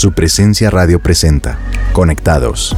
Su presencia radio presenta. Conectados.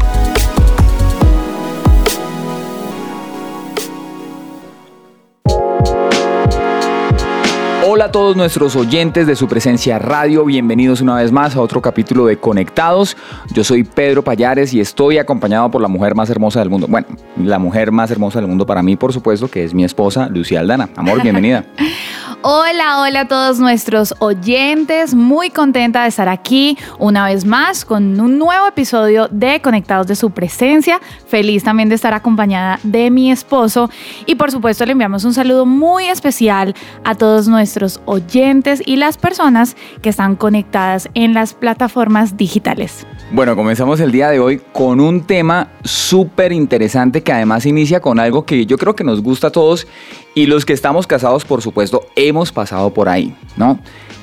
Hola a todos nuestros oyentes de su presencia radio, bienvenidos una vez más a otro capítulo de Conectados. Yo soy Pedro Payares y estoy acompañado por la mujer más hermosa del mundo. Bueno, la mujer más hermosa del mundo para mí, por supuesto, que es mi esposa, Lucía Aldana. Amor, bienvenida. Hola, hola a todos nuestros oyentes. Muy contenta de estar aquí una vez más con un nuevo episodio de Conectados de su presencia. Feliz también de estar acompañada de mi esposo. Y por supuesto le enviamos un saludo muy especial a todos nuestros oyentes y las personas que están conectadas en las plataformas digitales. Bueno, comenzamos el día de hoy con un tema súper interesante que además inicia con algo que yo creo que nos gusta a todos y los que estamos casados, por supuesto, hemos pasado por ahí, ¿no?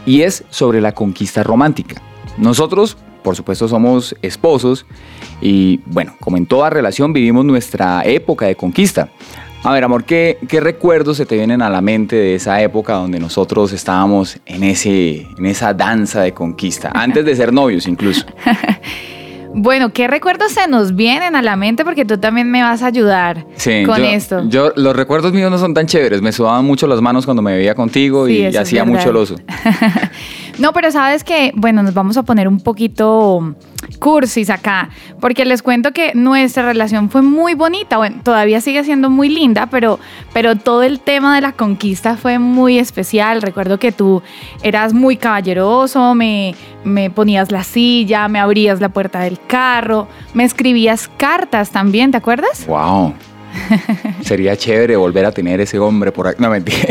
Y es sobre la conquista romántica. Nosotros, por supuesto, somos esposos y, bueno, como en toda relación, vivimos nuestra época de conquista. A ver, amor, ¿qué, ¿qué, recuerdos se te vienen a la mente de esa época donde nosotros estábamos en, ese, en esa danza de conquista? Antes de ser novios incluso. Bueno, ¿qué recuerdos se nos vienen a la mente? Porque tú también me vas a ayudar con esto. Yo, los recuerdos míos no son tan chéveres. Me sudaban mucho las manos cuando me veía contigo y, hacía mucho el oso. no, pero sabes que, bueno, nos vamos a poner un poquito cursis acá, porque les cuento que nuestra relación fue muy bonita, bueno, todavía sigue siendo muy linda, pero, pero todo el tema de la conquista fue muy especial. Recuerdo que tú eras muy caballeroso, me, me ponías la silla, me abrías la puerta del carro, me escribías cartas también, ¿te acuerdas? Wow. Sería chévere volver a tener ese hombre por aquí. No, mentira.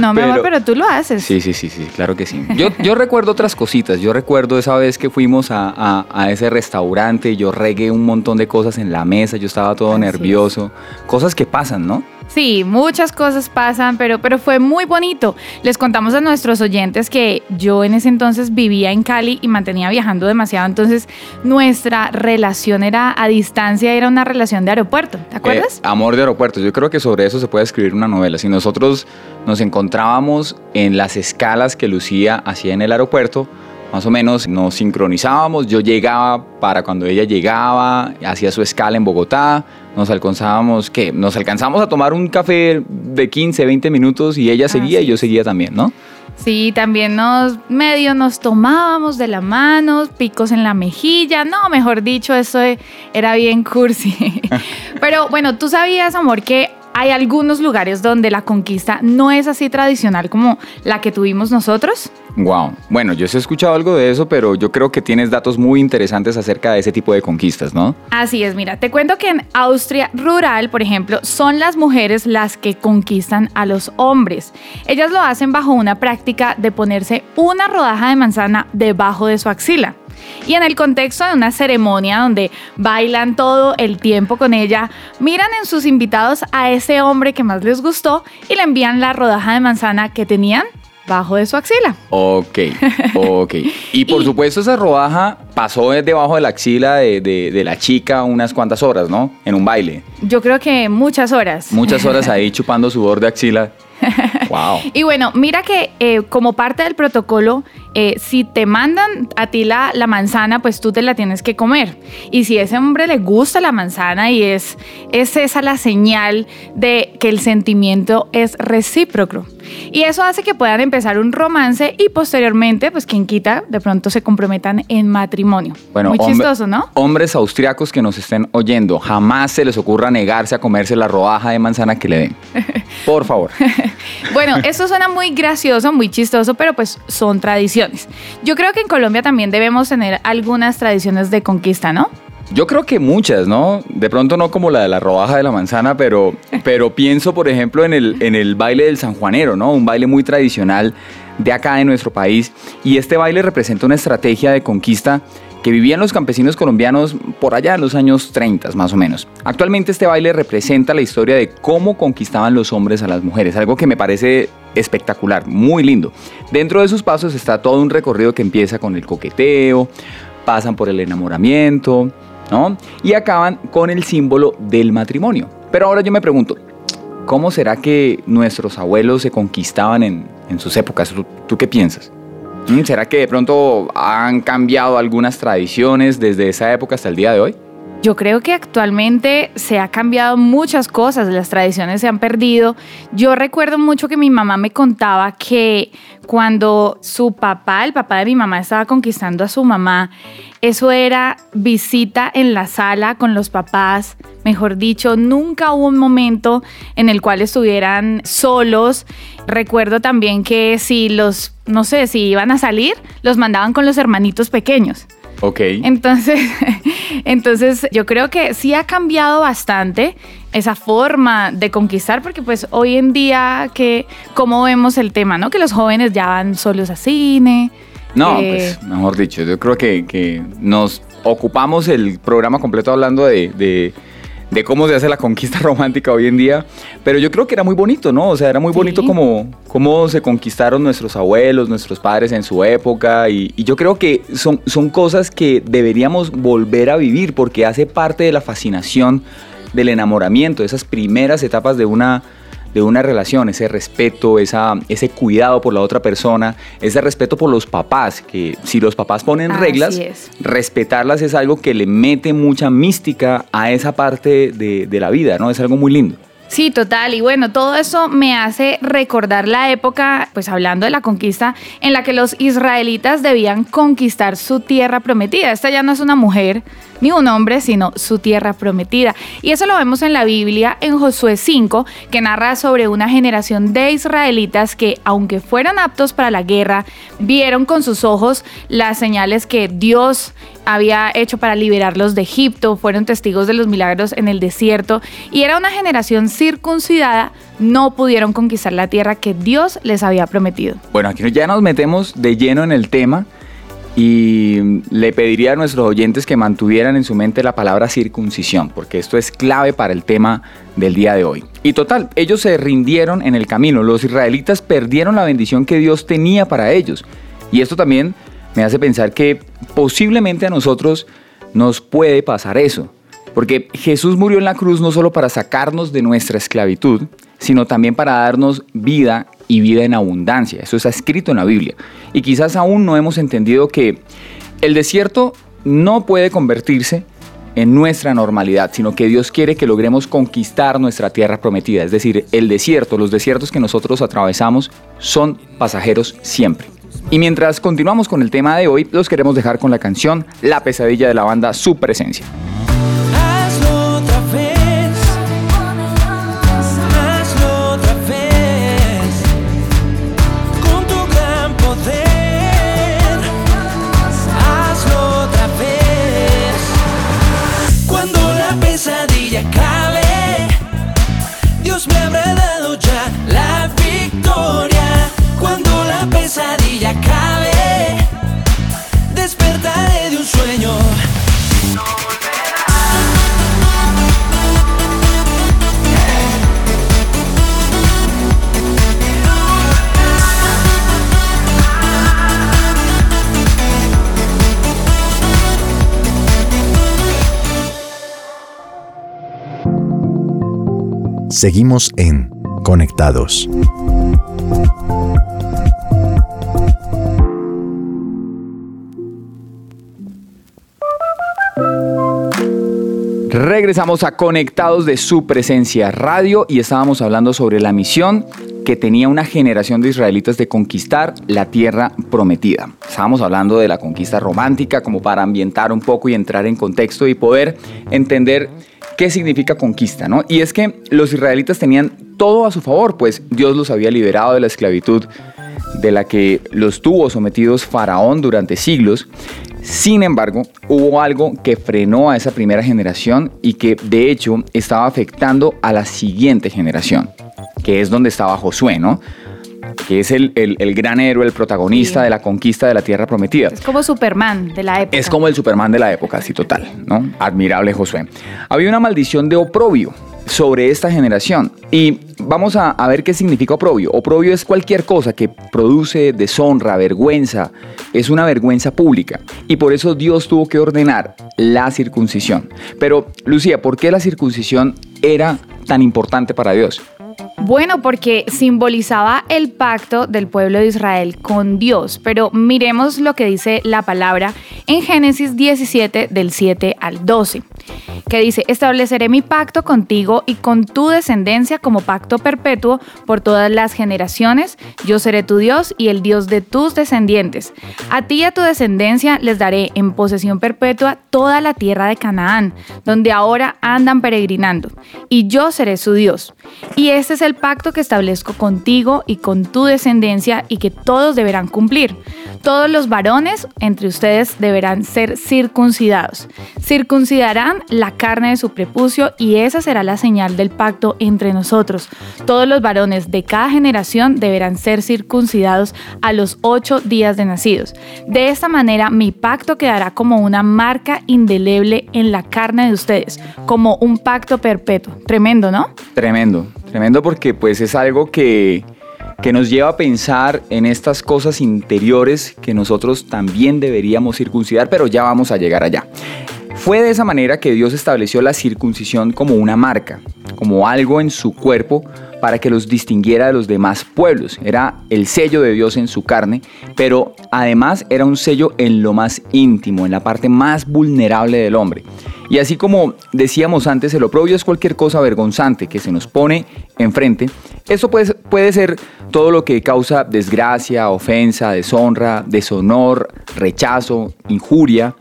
No, mi amor, pero tú lo haces. Sí, sí, sí, sí, claro que sí. Yo, yo recuerdo otras cositas. Yo recuerdo esa vez que fuimos a, a, ese restaurante, yo regué un montón de cosas en la mesa, yo estaba todo nervioso. Cosas que pasan, ¿no? Sí, muchas cosas pasan, pero, pero fue muy bonito. Les contamos a nuestros oyentes que yo en ese entonces vivía en Cali y mantenía viajando demasiado, entonces nuestra relación era a distancia, era una relación de aeropuerto, ¿te acuerdas? Eh, amor de aeropuerto, yo creo que sobre eso se puede escribir una novela. Si nosotros nos encontrábamos en las escalas que Lucía hacía en el aeropuerto, más o menos nos sincronizábamos, yo llegaba para cuando ella llegaba, hacía su escala en Bogotá, nos alcanzábamos, ¿qué? Nos alcanzamos a tomar un café de 15, 20 minutos y ella seguía y yo seguía también, ¿no? Sí, también nos medio nos tomábamos de la mano, picos en la mejilla, no, mejor dicho, eso era bien cursi. Pero bueno, tú sabías, amor, que hay algunos lugares donde la conquista no es así tradicional como la que tuvimos nosotros. Wow. Bueno, yo he escuchado algo de eso, pero yo creo que tienes datos muy interesantes acerca de ese tipo de conquistas, ¿no? Así es, mira, te cuento que en Austria rural, por ejemplo, son las mujeres las que conquistan a los hombres. Ellas lo hacen bajo una práctica de ponerse una rodaja de manzana debajo de su axila. Y en el contexto de una ceremonia donde bailan todo el tiempo con ella, miran en sus invitados a ese hombre que más les gustó y le envían la rodaja de manzana que tenían bajo de su axila. Ok, ok. Y por supuesto esa rodaja pasó debajo de la axila de, de, la chica unas cuantas horas, ¿no? En un baile. Yo creo que muchas horas. Muchas horas ahí chupando sudor de axila. Wow. y bueno, mira que eh, como parte del protocolo, eh, si te mandan a ti la, la, manzana, pues tú te la tienes que comer. Y si a ese hombre le gusta la manzana y es, es esa la señal de que el sentimiento es recíproco. Y eso hace que puedan empezar un romance y posteriormente, pues quien quita, de pronto se comprometan en matrimonio. Bueno, Muy chistoso, ¿no? Hombres austriacos que nos estén oyendo, jamás se les ocurra negarse a comerse la rodaja de manzana que le den. Por favor. bueno, eso suena muy gracioso, muy chistoso, pero pues son tradiciones. Yo creo que en Colombia también debemos tener algunas tradiciones de conquista, ¿no? Yo creo que muchas, ¿no? De pronto no como la de la rodaja de la manzana, pero, pero pienso, por ejemplo, en el, en el baile del sanjuanero, ¿no? Un baile muy tradicional de acá de nuestro país. Y este baile representa una estrategia de conquista que vivían los campesinos colombianos por allá en los años 30 más o menos. Actualmente este baile representa la historia de cómo conquistaban los hombres a las mujeres, algo que me parece espectacular, muy lindo. Dentro de sus pasos está todo un recorrido que empieza con el coqueteo, pasan por el enamoramiento, ¿no? Y acaban con el símbolo del matrimonio. Pero ahora yo me pregunto, ¿cómo será que nuestros abuelos se conquistaban en, sus épocas? ¿Tú, qué piensas? Mm, ¿Será que de pronto han cambiado algunas tradiciones desde esa época hasta el día de hoy? Yo creo que actualmente se ha cambiado muchas cosas, las tradiciones se han perdido. Yo recuerdo mucho que mi mamá me contaba que cuando su papá, el papá de mi mamá, estaba conquistando a su mamá, eso era visita en la sala con los papás. Mejor dicho, nunca hubo un momento en el cual estuvieran solos. Recuerdo también que si los, no sé, si iban a salir, los mandaban con los hermanitos pequeños. Ok. Entonces, entonces yo creo que sí ha cambiado bastante esa forma de conquistar, porque pues hoy en día que cómo vemos el tema, ¿no? Que los jóvenes ya van solos a cine. No, pues mejor dicho, yo creo que, que nos ocupamos el programa completo hablando de de cómo se hace la conquista romántica hoy en día, pero yo creo que era muy bonito, ¿no? O sea, era muy bonito como cómo se conquistaron nuestros abuelos, nuestros padres en su época, y, y, yo creo que son, son cosas que deberíamos volver a vivir porque hace parte de la fascinación del enamoramiento, de esas primeras etapas de una de una relación, ese respeto, esa, ese cuidado por la otra persona, ese respeto por los papás, que si los papás ponen reglas, respetarlas es algo que le mete mucha mística a esa parte de, de la vida, ¿no? Es algo muy lindo. Sí, total. Y bueno, todo eso me hace recordar la época, pues hablando de la conquista, en la que los israelitas debían conquistar su tierra prometida. Esta ya no es una mujer ni un hombre, sino su tierra prometida. Y eso lo vemos en la Biblia, en Josué 5, que narra sobre una generación de israelitas que, aunque fueron aptos para la guerra, vieron con sus ojos las señales que Dios había hecho para liberarlos de Egipto, fueron testigos de los milagros en el desierto y era una generación circuncidada, no pudieron conquistar la tierra que Dios les había prometido. Bueno, aquí ya nos metemos de lleno en el tema y le pediría a nuestros oyentes que mantuvieran en su mente la palabra circuncisión, porque esto es clave para el tema del día de hoy. Y total, ellos se rindieron en el camino, los israelitas perdieron la bendición que Dios tenía para ellos. Y esto también me hace pensar que posiblemente a nosotros nos puede pasar eso. Porque Jesús murió en la cruz no solo para sacarnos de nuestra esclavitud, sino también para darnos vida y vida en abundancia. Eso está escrito en la Biblia. Y quizás aún no hemos entendido que el desierto no puede convertirse en nuestra normalidad, sino que Dios quiere que logremos conquistar nuestra tierra prometida. Es decir, el desierto, los desiertos que nosotros atravesamos son pasajeros siempre. Y mientras continuamos con el tema de hoy, los queremos dejar con la canción La pesadilla de la banda Su Presencia. Seguimos en Conectados. Regresamos a Conectados de su presencia radio y estábamos hablando sobre la misión que tenía una generación de israelitas de conquistar la tierra prometida. Estábamos hablando de la conquista romántica como para ambientar un poco y entrar en contexto y poder entender qué significa conquista, ¿no? Y es que los israelitas tenían todo a su favor, pues Dios los había liberado de la esclavitud de la que los tuvo sometidos Faraón durante siglos. Sin embargo, hubo algo que frenó a esa primera generación y que de hecho estaba afectando a la siguiente generación, que es donde estaba Josué, ¿no? que es el, gran héroe, el protagonista de la conquista de la tierra prometida. Es como Superman de la época. Es como el Superman de la época, sí, total, ¿no? Admirable Josué. Había una maldición de oprobio sobre esta generación. Y vamos a, ver qué significa oprobio. Oprobio es cualquier cosa que produce deshonra, vergüenza, es una vergüenza pública. Y por eso Dios tuvo que ordenar la circuncisión. Pero, Lucía, ¿por qué la circuncisión era tan importante para Dios? Bueno, porque simbolizaba el pacto del pueblo de Israel con Dios. Pero miremos lo que dice la palabra en Génesis 17 del 7 al 12, que dice, estableceré mi pacto contigo y con tu descendencia como pacto perpetuo por todas las generaciones. Yo seré tu Dios y el Dios de tus descendientes. A ti y a tu descendencia les daré en posesión perpetua toda la tierra de Canaán, donde ahora andan peregrinando, y yo seré su Dios. Y este es el pacto que establezco contigo y con tu descendencia y que todos deberán cumplir. Todos los varones entre ustedes deberán ser circuncidados. Circuncidarán la carne de su prepucio y esa será la señal del pacto entre nosotros. Todos los varones de cada generación deberán ser circuncidados a los ocho días de nacidos. De esta manera mi pacto quedará como una marca indeleble en la carne de ustedes, como un pacto perpetuo. Tremendo, ¿no? Tremendo, tremendo porque pues es algo que, que nos lleva a pensar en estas cosas interiores que nosotros también deberíamos circuncidar, pero ya vamos a llegar allá. Fue de esa manera que Dios estableció la circuncisión como una marca, como algo en su cuerpo para que los distinguiera de los demás pueblos. Era el sello de Dios en su carne, pero además era un sello en lo más íntimo, en la parte más vulnerable del hombre. Y así como decíamos antes, el oprobio es cualquier cosa vergonzante que se nos pone enfrente. Eso puede, puede ser todo lo que causa desgracia, ofensa, deshonra, deshonor, rechazo, injuria.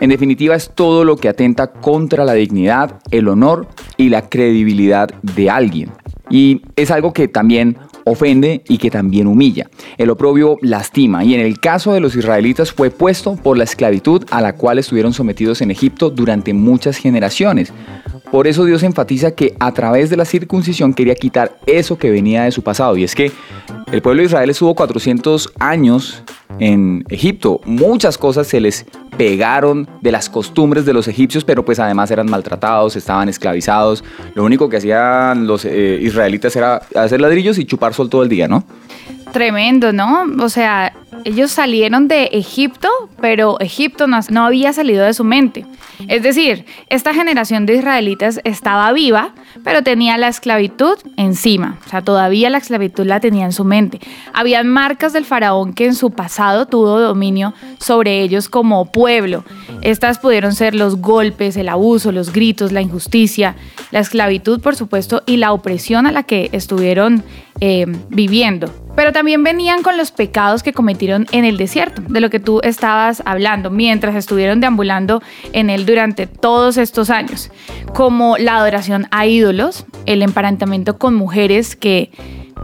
En definitiva, es todo lo que atenta contra la dignidad, el honor y la credibilidad de alguien. Y es algo que también ofende y que también humilla. El oprobio lastima y en el caso de los israelitas fue puesto por la esclavitud a la cual estuvieron sometidos en Egipto durante muchas generaciones. Por eso Dios enfatiza que a través de la circuncisión quería quitar eso que venía de su pasado. Y es que el pueblo de Israel estuvo 400 años en Egipto. Muchas cosas se les pegaron de las costumbres de los egipcios, pero pues además eran maltratados, estaban esclavizados. Lo único que hacían los eh, israelitas era hacer ladrillos y chupar sol todo el día, ¿no? Tremendo, ¿no? O sea, ellos salieron de Egipto, pero Egipto no, había salido de su mente. Es decir, esta generación de israelitas estaba viva, pero tenía la esclavitud encima. O sea, todavía la esclavitud la tenía en su mente. Habían marcas del faraón que en su pasado tuvo dominio sobre ellos como pueblo. Estas pudieron ser los golpes, el abuso, los gritos, la injusticia, la esclavitud, por supuesto, y la opresión a la que estuvieron eh, viviendo. Pero también venían con los pecados que cometieron en el desierto, de lo que tú estabas hablando, mientras estuvieron deambulando en él durante todos estos años, como la adoración a ídolos, el emparentamiento con mujeres que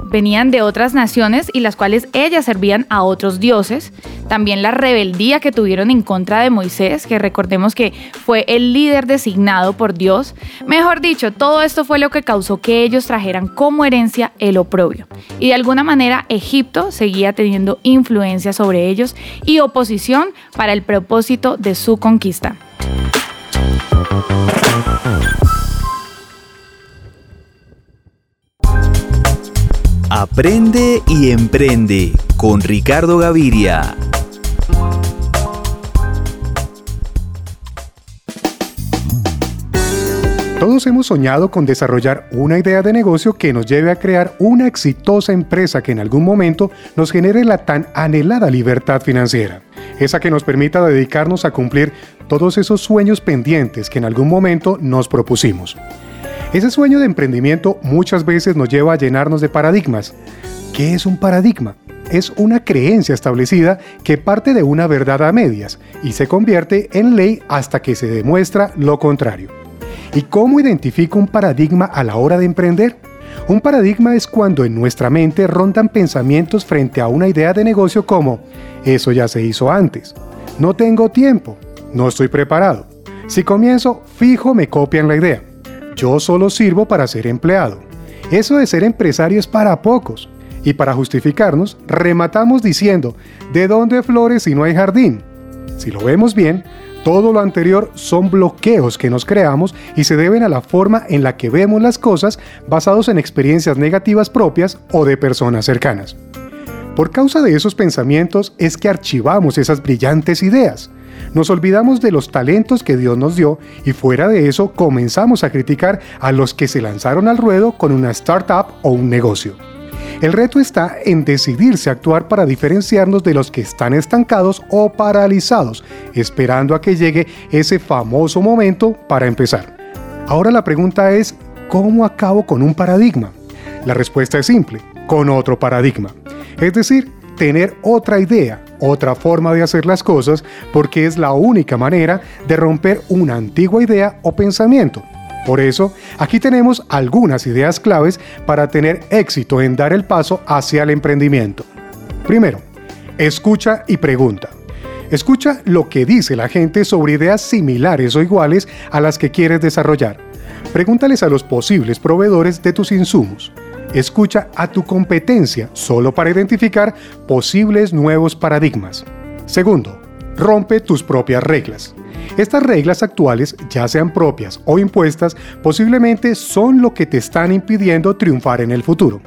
venían de otras naciones y las cuales ellas servían a otros dioses. También la rebeldía que tuvieron en contra de Moisés, que recordemos que fue el líder designado por Dios. Mejor dicho, todo esto fue lo que causó que ellos trajeran como herencia el oprobio. Y de alguna manera Egipto seguía teniendo influencia sobre ellos y oposición para el propósito de su conquista. Aprende y emprende con Ricardo Gaviria. Todos hemos soñado con desarrollar una idea de negocio que nos lleve a crear una exitosa empresa que en algún momento nos genere la tan anhelada libertad financiera, esa que nos permita dedicarnos a cumplir todos esos sueños pendientes que en algún momento nos propusimos. Ese sueño de emprendimiento muchas veces nos lleva a llenarnos de paradigmas. ¿Qué es un paradigma? Es una creencia establecida que parte de una verdad a medias y se convierte en ley hasta que se demuestra lo contrario. ¿Y cómo identifico un paradigma a la hora de emprender? Un paradigma es cuando en nuestra mente rondan pensamientos frente a una idea de negocio como, eso ya se hizo antes, no tengo tiempo, no estoy preparado, si comienzo, fijo me copian la idea. Yo solo sirvo para ser empleado. Eso de ser empresario es para pocos. Y para justificarnos, rematamos diciendo, ¿de dónde flores si no hay jardín? Si lo vemos bien, todo lo anterior son bloqueos que nos creamos y se deben a la forma en la que vemos las cosas basados en experiencias negativas propias o de personas cercanas. Por causa de esos pensamientos es que archivamos esas brillantes ideas, Nos olvidamos de los talentos que Dios nos dio y fuera de eso comenzamos a criticar a los que se lanzaron al ruedo con una startup o un negocio. El reto está en decidirse a actuar para diferenciarnos de los que están estancados o paralizados, esperando a que llegue ese famoso momento para empezar. Ahora la pregunta es, ¿cómo acabo con un paradigma? La respuesta es simple, con otro paradigma. Es decir, tener otra idea, otra forma de hacer las cosas, porque es la única manera de romper una antigua idea o pensamiento. Por eso, aquí tenemos algunas ideas claves para tener éxito en dar el paso hacia el emprendimiento. Primero, escucha y pregunta. Escucha lo que dice la gente sobre ideas similares o iguales a las que quieres desarrollar. Pregúntales a los posibles proveedores de tus insumos. Escucha a tu competencia solo para identificar posibles nuevos paradigmas. Segundo, rompe tus propias reglas. Estas reglas actuales, ya sean propias o impuestas, posiblemente son lo que te están impidiendo triunfar en el futuro.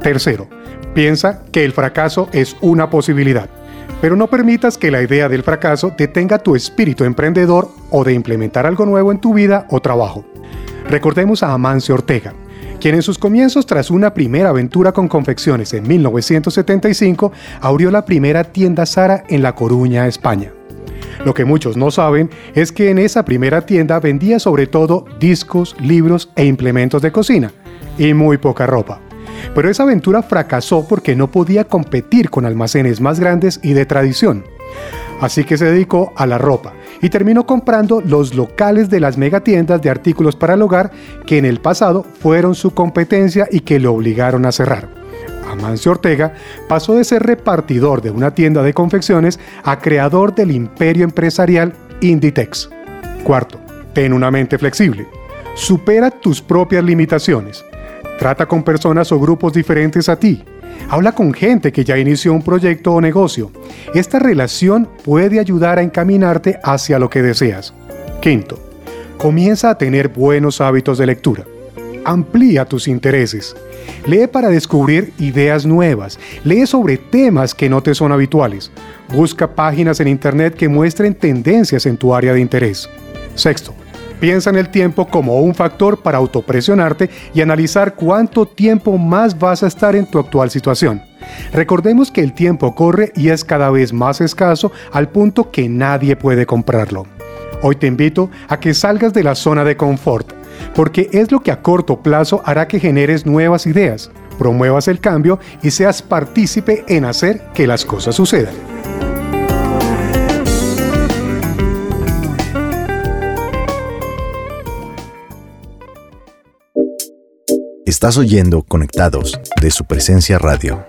Tercero, piensa que el fracaso es una posibilidad, pero no permitas que la idea del fracaso detenga tu espíritu emprendedor o de implementar algo nuevo en tu vida o trabajo. Recordemos a Amancio Ortega, quien en sus comienzos tras una primera aventura con confecciones en 1975 abrió la primera tienda Sara en La Coruña, España. Lo que muchos no saben es que en esa primera tienda vendía sobre todo discos, libros e implementos de cocina, y muy poca ropa. Pero esa aventura fracasó porque no podía competir con almacenes más grandes y de tradición. Así que se dedicó a la ropa y terminó comprando los locales de las megatiendas de artículos para el hogar que en el pasado fueron su competencia y que lo obligaron a cerrar. Amancio Ortega pasó de ser repartidor de una tienda de confecciones a creador del imperio empresarial Inditex. Cuarto, ten una mente flexible. Supera tus propias limitaciones. Trata con personas o grupos diferentes a ti. Habla con gente que ya inició un proyecto o negocio. Esta relación puede ayudar a encaminarte hacia lo que deseas. Quinto, comienza a tener buenos hábitos de lectura. Amplía tus intereses. Lee para descubrir ideas nuevas. Lee sobre temas que no te son habituales. Busca páginas en Internet que muestren tendencias en tu área de interés. Sexto, piensa en el tiempo como un factor para autopresionarte y analizar cuánto tiempo más vas a estar en tu actual situación. Recordemos que el tiempo corre y es cada vez más escaso al punto que nadie puede comprarlo. Hoy te invito a que salgas de la zona de confort porque es lo que a corto plazo hará que generes nuevas ideas, promuevas el cambio y seas partícipe en hacer que las cosas sucedan. Estás oyendo Conectados de su presencia radio.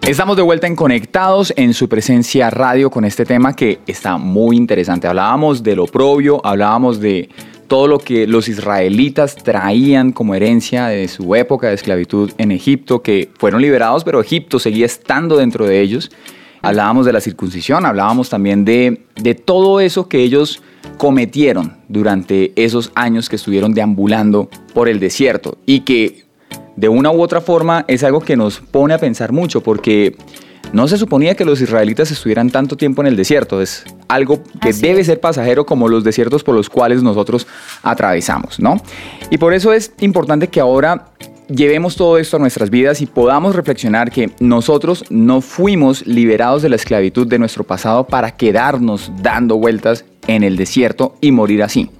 Estamos de vuelta en Conectados en su presencia radio con este tema que está muy interesante. Hablábamos de lo propio, hablábamos de todo lo que los israelitas traían como herencia de su época de esclavitud en Egipto, que fueron liberados, pero Egipto seguía estando dentro de ellos. Hablábamos de la circuncisión, hablábamos también de, de todo eso que ellos cometieron durante esos años que estuvieron deambulando por el desierto y que de una u otra forma es algo que nos pone a pensar mucho porque no se suponía que los israelitas estuvieran tanto tiempo en el desierto. Es algo que debe ser pasajero como los desiertos por los cuales nosotros atravesamos, ¿no? Y por eso es importante que ahora llevemos todo esto a nuestras vidas y podamos reflexionar que nosotros no fuimos liberados de la esclavitud de nuestro pasado para quedarnos dando vueltas en el desierto y morir así.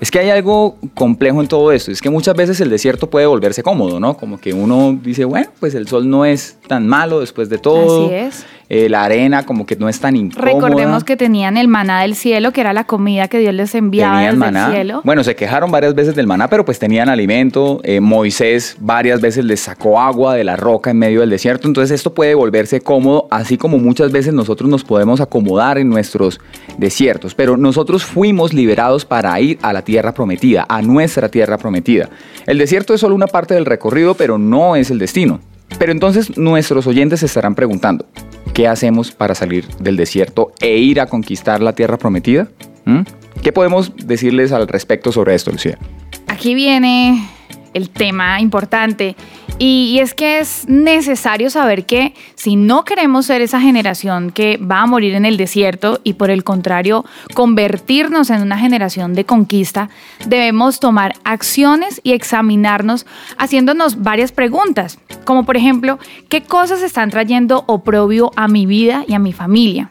Es que hay algo complejo en todo esto, es que muchas veces el desierto puede volverse cómodo, ¿no? Como que uno dice, bueno, pues el sol no es tan malo después de todo. Así es. Eh, la arena como que no es tan incómoda. Recordemos que tenían el maná del cielo, que era la comida que Dios les enviaba Tenían desde maná. el cielo. Bueno, se quejaron varias veces del maná, pero pues tenían alimento. Eh, Moisés varias veces les sacó agua de la roca en medio del desierto. Entonces esto puede volverse cómodo, así como muchas veces nosotros nos podemos acomodar en nuestros desiertos. Pero nosotros fuimos liberados para ir a la tierra prometida, a nuestra tierra prometida. El desierto es solo una parte del recorrido, pero no es el destino. Pero entonces nuestros oyentes se estarán preguntando, ¿qué hacemos para salir del desierto e ir a conquistar la tierra prometida? ¿Mm? ¿Qué podemos decirles al respecto sobre esto, Lucía? Aquí viene el tema importante Y, es que es necesario saber que si no queremos ser esa generación que va a morir en el desierto y por el contrario convertirnos en una generación de conquista, debemos tomar acciones y examinarnos haciéndonos varias preguntas, como por ejemplo, ¿qué cosas están trayendo oprobio a mi vida y a mi familia?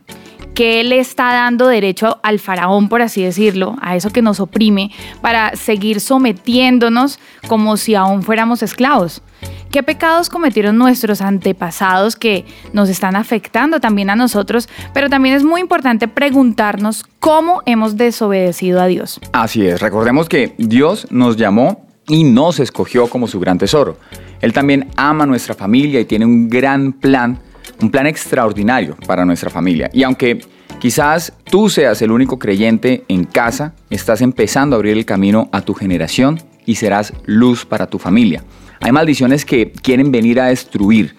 ¿Qué le está dando derecho al faraón, por así decirlo, a eso que nos oprime, para seguir sometiéndonos como si aún fuéramos esclavos? ¿Qué pecados cometieron nuestros antepasados que nos están afectando también a nosotros? Pero también es muy importante preguntarnos cómo hemos desobedecido a Dios. Así es, recordemos que Dios nos llamó y nos escogió como su gran tesoro. Él también ama a nuestra familia y tiene un gran plan, un plan extraordinario para nuestra familia. Y aunque quizás tú seas el único creyente en casa, estás empezando a abrir el camino a tu generación y serás luz para tu familia. Hay maldiciones que quieren venir a destruir,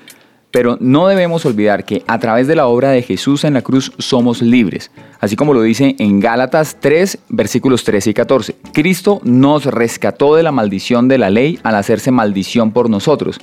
pero no debemos olvidar que a través de la obra de Jesús en la cruz somos libres, así como lo dice en Gálatas 3, versículos 13 y 14. Cristo nos rescató de la maldición de la ley al hacerse maldición por nosotros,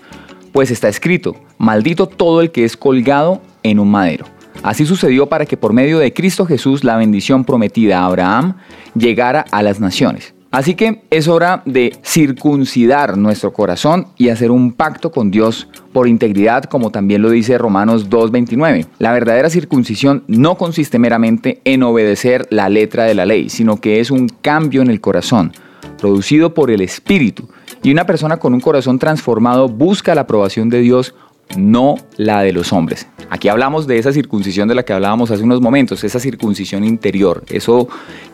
pues está escrito, maldito todo el que es colgado en un madero. Así sucedió para que por medio de Cristo Jesús la bendición prometida a Abraham llegara a las naciones. Así que es hora de circuncidar nuestro corazón y hacer un pacto con Dios por integridad, como también lo dice Romanos 2.29. La verdadera circuncisión no consiste meramente en obedecer la letra de la ley, sino que es un cambio en el corazón, producido por el Espíritu. Y una persona con un corazón transformado busca la aprobación de Dios no la de los hombres. Aquí hablamos de esa circuncisión de la que hablábamos hace unos momentos, esa circuncisión interior, eso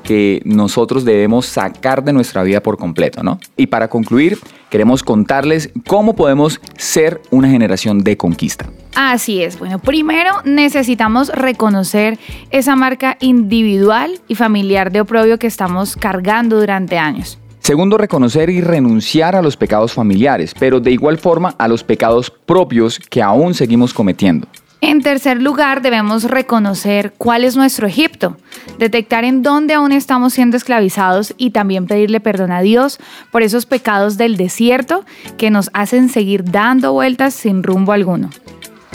que nosotros debemos sacar de nuestra vida por completo, ¿no? Y para concluir, queremos contarles cómo podemos ser una generación de conquista. Así es, bueno, primero necesitamos reconocer esa marca individual y familiar de oprobio que estamos cargando durante años. Segundo, reconocer y renunciar a los pecados familiares, pero de igual forma a los pecados propios que aún seguimos cometiendo. En tercer lugar, debemos reconocer cuál es nuestro Egipto, detectar en dónde aún estamos siendo esclavizados y también pedirle perdón a Dios por esos pecados del desierto que nos hacen seguir dando vueltas sin rumbo alguno.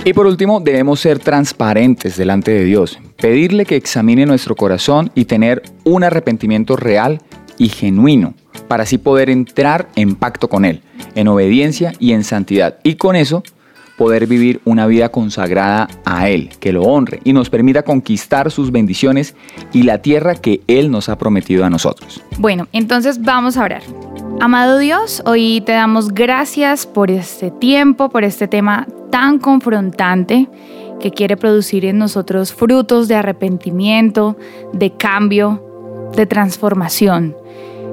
Y por último, debemos ser transparentes delante de Dios, pedirle que examine nuestro corazón y tener un arrepentimiento real y genuino para así poder entrar en pacto con Él, en obediencia y en santidad. Y con eso poder vivir una vida consagrada a Él, que lo honre y nos permita conquistar sus bendiciones y la tierra que Él nos ha prometido a nosotros. Bueno, entonces vamos a orar. Amado Dios, hoy te damos gracias por este tiempo, por este tema tan confrontante que quiere producir en nosotros frutos de arrepentimiento, de cambio, de transformación.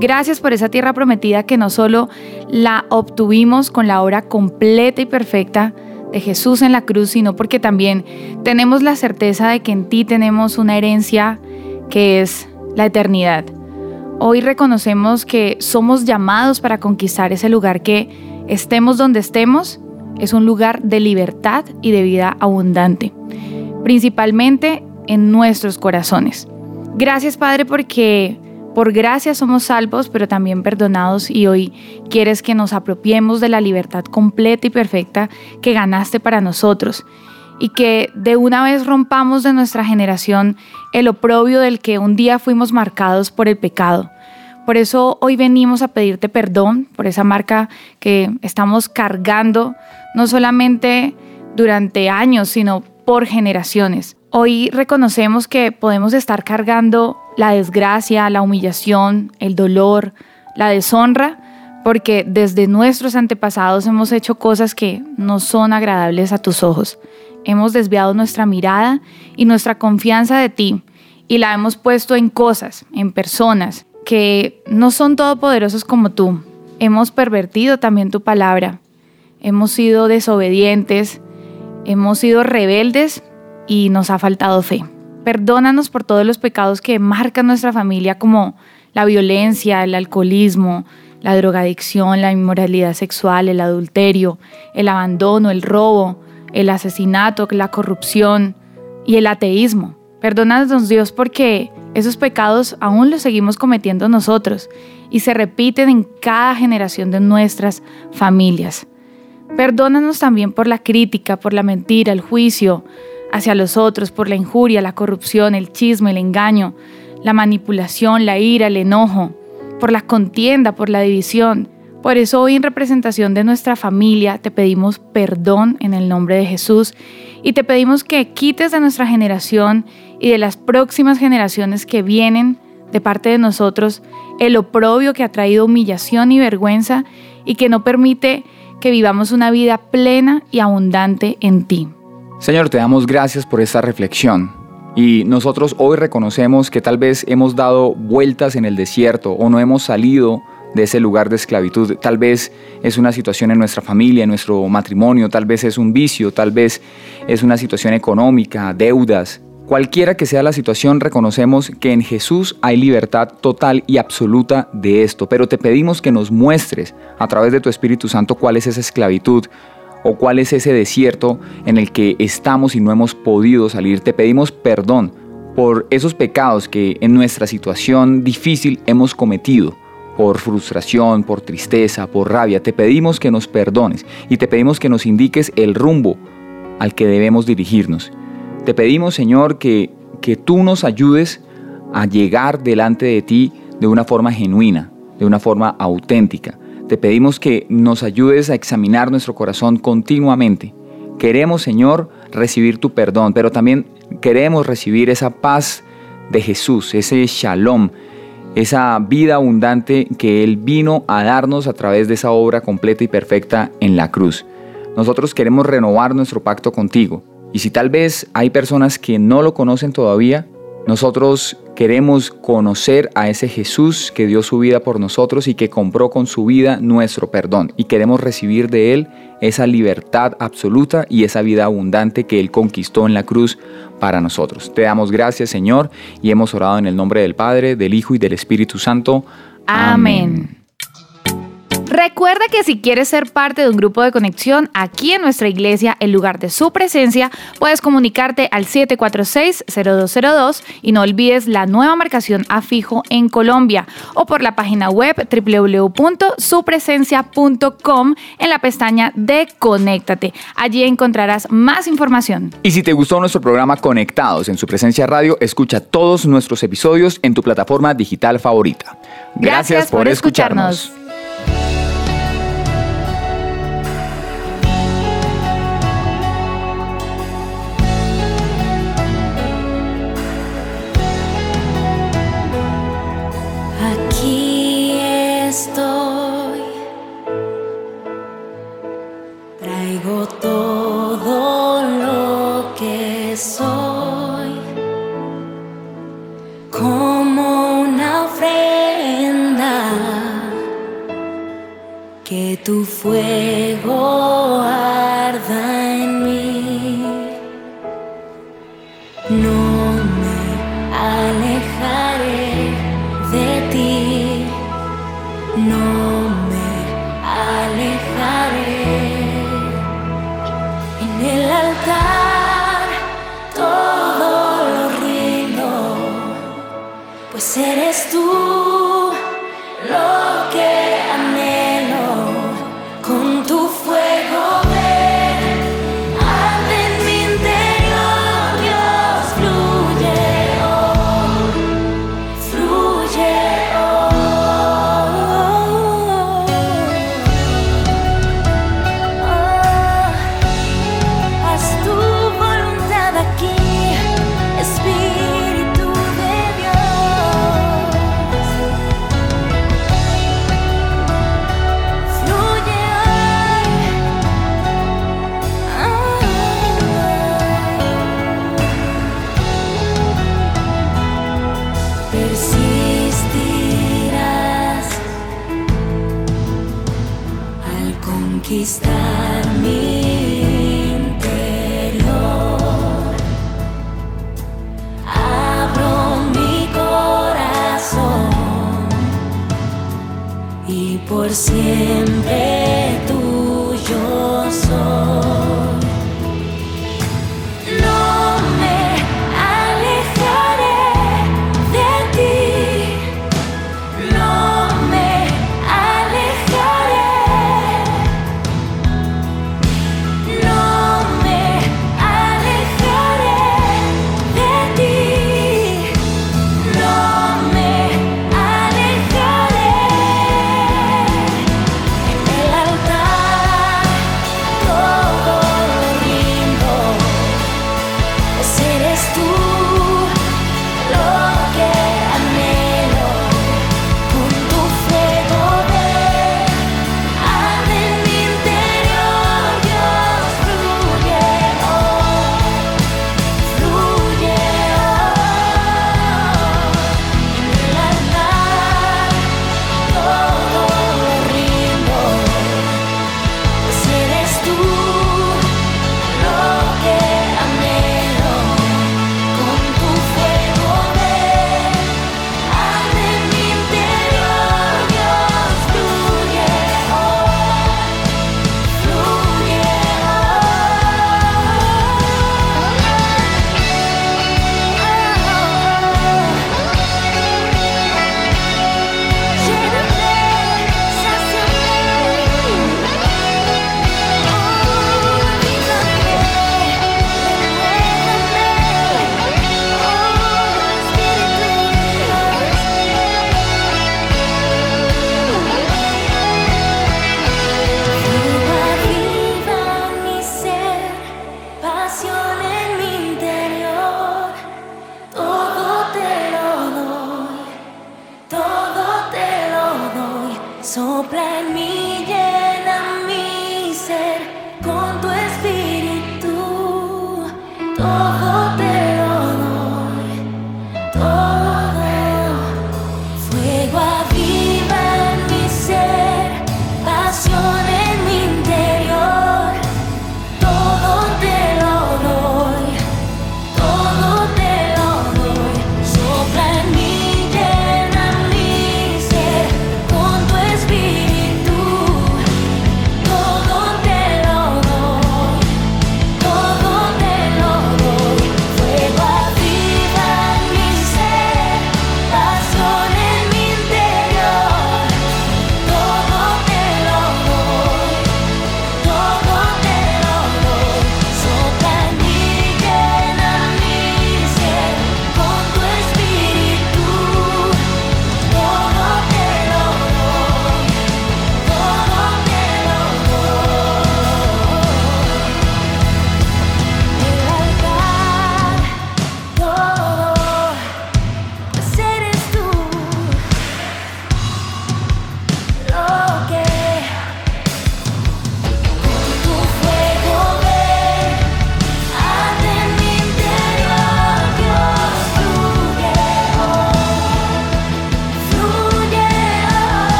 Gracias por esa tierra prometida que no solo la obtuvimos con la obra completa y perfecta de Jesús en la cruz, sino porque también tenemos la certeza de que en ti tenemos una herencia que es la eternidad. Hoy reconocemos que somos llamados para conquistar ese lugar que estemos donde estemos, es un lugar de libertad y de vida abundante, principalmente en nuestros corazones. Gracias Padre porque por gracia somos salvos, pero también perdonados y hoy quieres que nos apropiemos de la libertad completa y perfecta que ganaste para nosotros y que de una vez rompamos de nuestra generación el oprobio del que un día fuimos marcados por el pecado. Por eso hoy venimos a pedirte perdón por esa marca que estamos cargando, no solamente durante años, sino por generaciones. Hoy reconocemos que podemos estar cargando la desgracia, la humillación, el dolor, la deshonra, porque desde nuestros antepasados hemos hecho cosas que no son agradables a tus ojos. Hemos desviado nuestra mirada y nuestra confianza de ti y la hemos puesto en cosas, en personas que no son todopoderosos como tú. Hemos pervertido también tu palabra. Hemos sido desobedientes, hemos sido rebeldes y nos ha faltado fe. Perdónanos por todos los pecados que marcan nuestra familia como la violencia, el alcoholismo, la drogadicción, la inmoralidad sexual, el adulterio, el abandono, el robo, el asesinato, la corrupción y el ateísmo. Perdónanos Dios porque esos pecados aún los seguimos cometiendo nosotros y se repiten en cada generación de nuestras familias. Perdónanos también por la crítica, por la mentira, el juicio hacia los otros, por la injuria, la corrupción, el chisme, el engaño, la manipulación, la ira, el enojo, por la contienda, por la división. Por eso hoy en representación de nuestra familia te pedimos perdón en el nombre de Jesús y te pedimos que quites de nuestra generación y de las próximas generaciones que vienen de parte de nosotros el oprobio que ha traído humillación y vergüenza y que no permite que vivamos una vida plena y abundante en ti. Señor, te damos gracias por esta reflexión. Y nosotros hoy reconocemos que tal vez hemos dado vueltas en el desierto o no hemos salido de ese lugar de esclavitud. Tal vez es una situación en nuestra familia, en nuestro matrimonio, tal vez es un vicio, tal vez es una situación económica, deudas. Cualquiera que sea la situación, reconocemos que en Jesús hay libertad total y absoluta de esto, pero te pedimos que nos muestres a través de tu Espíritu Santo cuál es esa esclavitud o cuál es ese desierto en el que estamos y no hemos podido salir. Te pedimos perdón por esos pecados que en nuestra situación difícil hemos cometido por frustración, por tristeza, por rabia. Te pedimos que nos perdones y te pedimos que nos indiques el rumbo al que debemos dirigirnos. Te pedimos, Señor, que, que tú nos ayudes a llegar delante de ti de una forma genuina, de una forma auténtica. Te pedimos que nos ayudes a examinar nuestro corazón continuamente. Queremos, Señor, recibir tu perdón, pero también queremos recibir esa paz de Jesús, ese shalom, esa vida abundante que Él vino a darnos a través de esa obra completa y perfecta en la cruz. Nosotros queremos renovar nuestro pacto contigo. Y si tal vez hay personas que no lo conocen todavía, nosotros queremos conocer a ese Jesús que dio su vida por nosotros y que compró con su vida nuestro perdón. Y queremos recibir de Él esa libertad absoluta y esa vida abundante que Él conquistó en la cruz para nosotros. Te damos gracias Señor y hemos orado en el nombre del Padre, del Hijo y del Espíritu Santo. Amén. Recuerda que si quieres ser parte de un grupo de conexión aquí en nuestra iglesia, en lugar de su presencia, puedes comunicarte al 746-0202 y no olvides la nueva marcación a fijo en Colombia o por la página web www.supresencia.com en la pestaña de Conéctate. Allí encontrarás más información. Y si te gustó nuestro programa Conectados en su presencia radio, escucha todos nuestros episodios en tu plataforma digital favorita. Gracias, por, escucharnos. Lord. Por siempre tuyo soy. Oh.